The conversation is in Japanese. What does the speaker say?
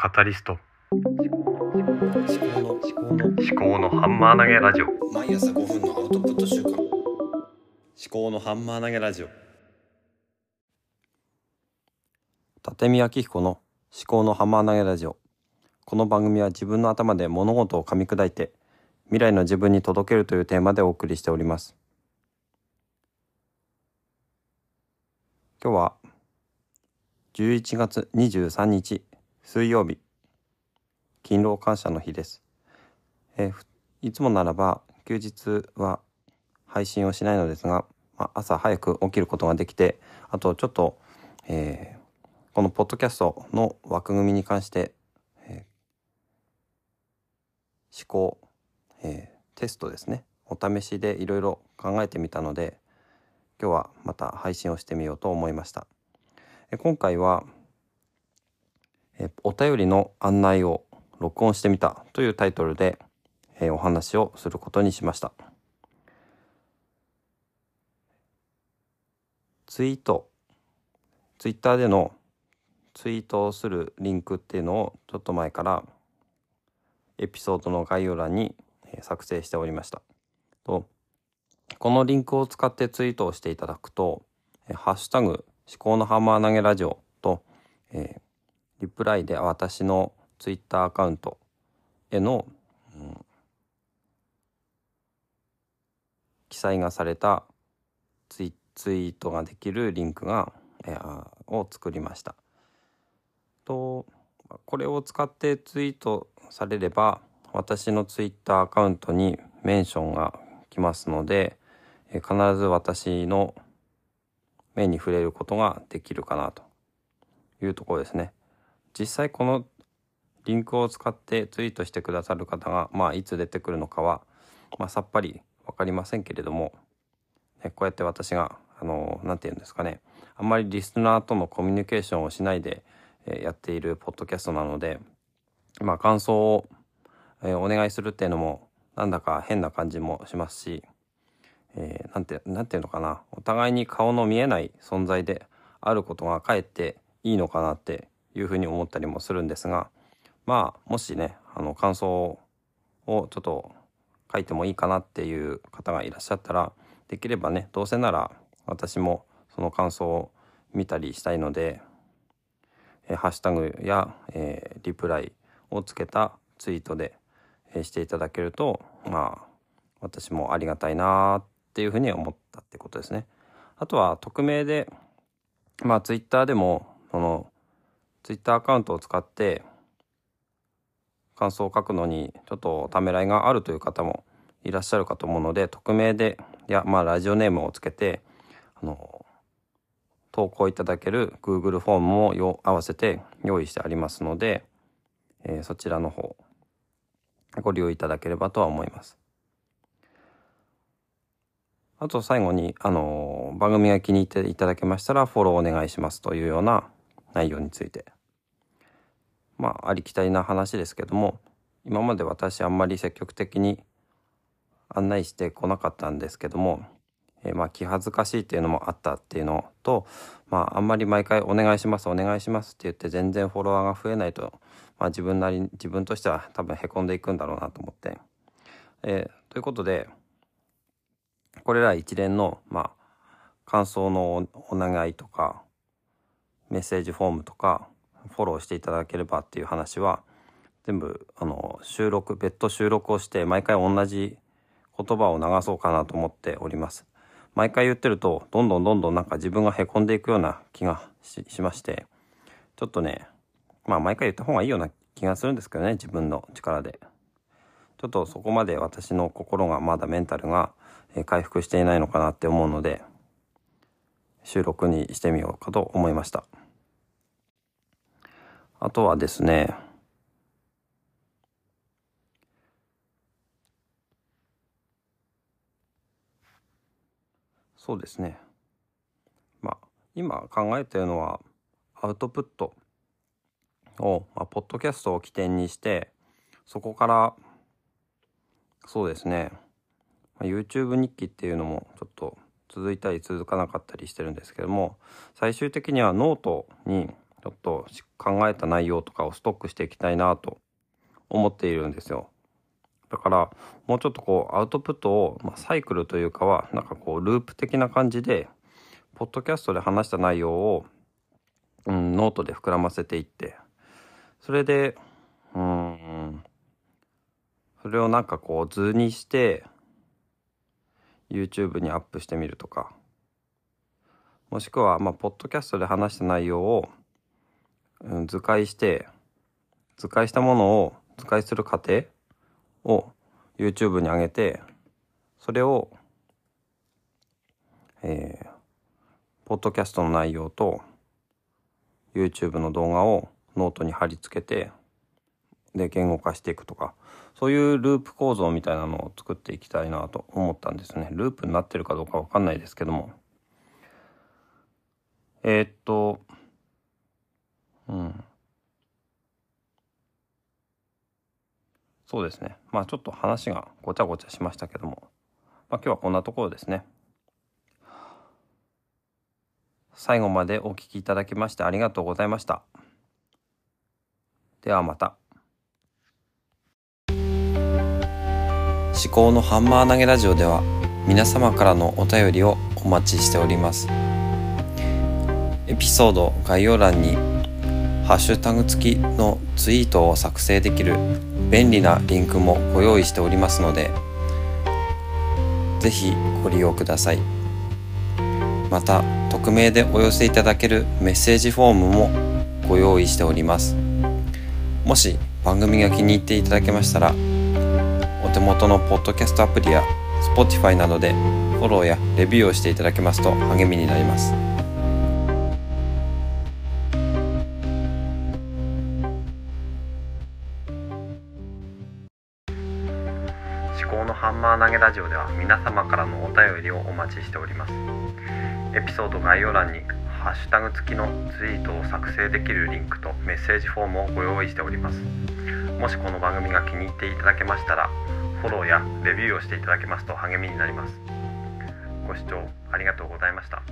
カタリスト。思考の思考の思考のハンマー投げラジオ。毎朝5分のアウトプット週間思考のハンマー投げラジオ。立見明彦の思考のハンマー投げラジオ。この番組は自分の頭で物事を噛み砕いて未来の自分に届けるというテーマでお送りしております。今日は11月23日水曜日。勤労感謝の日です、えいつもならば休日は配信をしないのですが、まあ、朝早く起きることができてあとちょっと、えーこのポッドキャストの枠組みに関して、えー思考、えテストですね。お試しでいろいろ考えてみたので今日はまた配信をしてみようと思いました。今回は、えお便りの案内を録音してみたというタイトルで、えお話をすることにしました。ツイート、ツイッターでのツイートをするリンクっていうのをちょっと前からエピソードの概要欄に作成しておりました。とこのリンクを使ってツイートをしていただくと「えハッシュタグ思考のハンマー投げラジオ」と、えーリプライで私のツイッターアカウントへの、うん記載がされたツイツイートができるリンクが、えーを作りました。とこれを使ってツイートされれば私のツイッターアカウントにメンションが来ますので、えー必ず私の目に触れることができるかなというところですね。実際このリンクを使ってツイートしてくださる方が、まあ、いつ出てくるのかは、まあ、さっぱり分かりませんけれども、ね、こうやって私があのなんて言うんですかねあんまりリスナーとのコミュニケーションをしないで、えやっているポッドキャストなので、まあ、感想を、えお願いするっていうのもなんだか変な感じもしますし、えーなんてなんていうのかなお互いに顔の見えない存在であることがかえっていいのかなっていうふうに思ったりもするんですがまあもしねあの感想をちょっと書いてもいいかなっていう方がいらっしゃったらできればねどうせなら私もその感想を見たりしたいので、えハッシュタグや、えーリプライをつけたツイートで、えーしていただけるとまあ私もありがたいなっていうふうに思ったってことですね。あとは匿名でまあツイッターでもそのツイッターアカウントを使って感想を書くのにちょっとためらいがあるという方もいらっしゃるかと思うので匿名でいやまあラジオネームをつけてあの投稿いただける Google フォームもよ合わせて用意してありますので、えーそちらの方ご利用いただければとは思います。あと最後に、あの番組が気に入っていただけましたらフォローお願いしますというような内容についてまあありきたりな話ですけども今まで私あんまり積極的に案内してこなかったんですけども、えーまあ気恥ずかしいっていうのもあったっていうのとまああんまり毎回お願いしますお願いしますって言って全然フォロワーが増えないと、まあ、自分なり自分としては多分へこんでいくんだろうなと思って。えーということでこれら一連のまあ感想のお願いとかメッセージフォームとかフォローしていただければっていう話は全部あの収録別途収録をして毎回同じ言葉を流そうかなと思っております。毎回言ってるとどんどんどんどんなんか自分がへこんでいくような気がしましてちょっとねまあ毎回言った方がいいような気がするんですけどね自分の力で。ちょっとそこまで私の心がまだメンタルが回復していないのかなって思うので収録にしてみようかと思いました。あとはですねそうですね。まあ今考えているのはアウトプットを、まあ、ポッドキャストを起点にしてそこからそうですね、まあ YouTube 日記っていうのもちょっと続いたり続かなかったりしてるんですけども最終的にはノート にちょっと考えた内容とかをストックしていきたいなと思っているんですよ。だからもうちょっとこうアウトプットを、まあ、サイクルというかはなんかこうループ的な感じでポッドキャストで話した内容を、うん、ノートで膨らませていってそれでうんそれをなんかこう図にして YouTube にアップしてみるとかもしくはまあポッドキャストで話した内容を、図解して図解したものを図解する過程を YouTube に上げてそれをえー、ポッドキャストの内容と YouTube の動画をノートに貼り付けてで言語化していくとかそういうループ構造みたいなのを作っていきたいなと思ったんですね。ループになってるかどうかわかんないですけども。えー、っとうん。そうですね。まあちょっと話がごちゃごちゃしましたけども。まあ今日はこんなところですね。最後までお聞きいただきましてありがとうございました。ではまた。思考のハンマー投げラジオでは皆様からのお便りをお待ちしております。エピソード概要欄にハッシュタグ付きのツイートを作成できる便利なリンクもご用意しておりますのでぜひご利用くださいまた匿名でお寄せいただけるメッセージフォームもご用意しておりますもし番組が気に入っていただけましたらお手元のポッドキャストアプリや Spotify などでフォローやレビューをしていただけますと励みになります。思考のハンマー投げラジオでは皆様からのお便りをお待ちしております。エピソード概要欄にハッシュタグ付きのツイートを作成できるリンクとメッセージフォームをご用意しております。もしこの番組が気に入っていただけましたらフォローやレビューをしていただけますと励みになります。ご視聴ありがとうございました。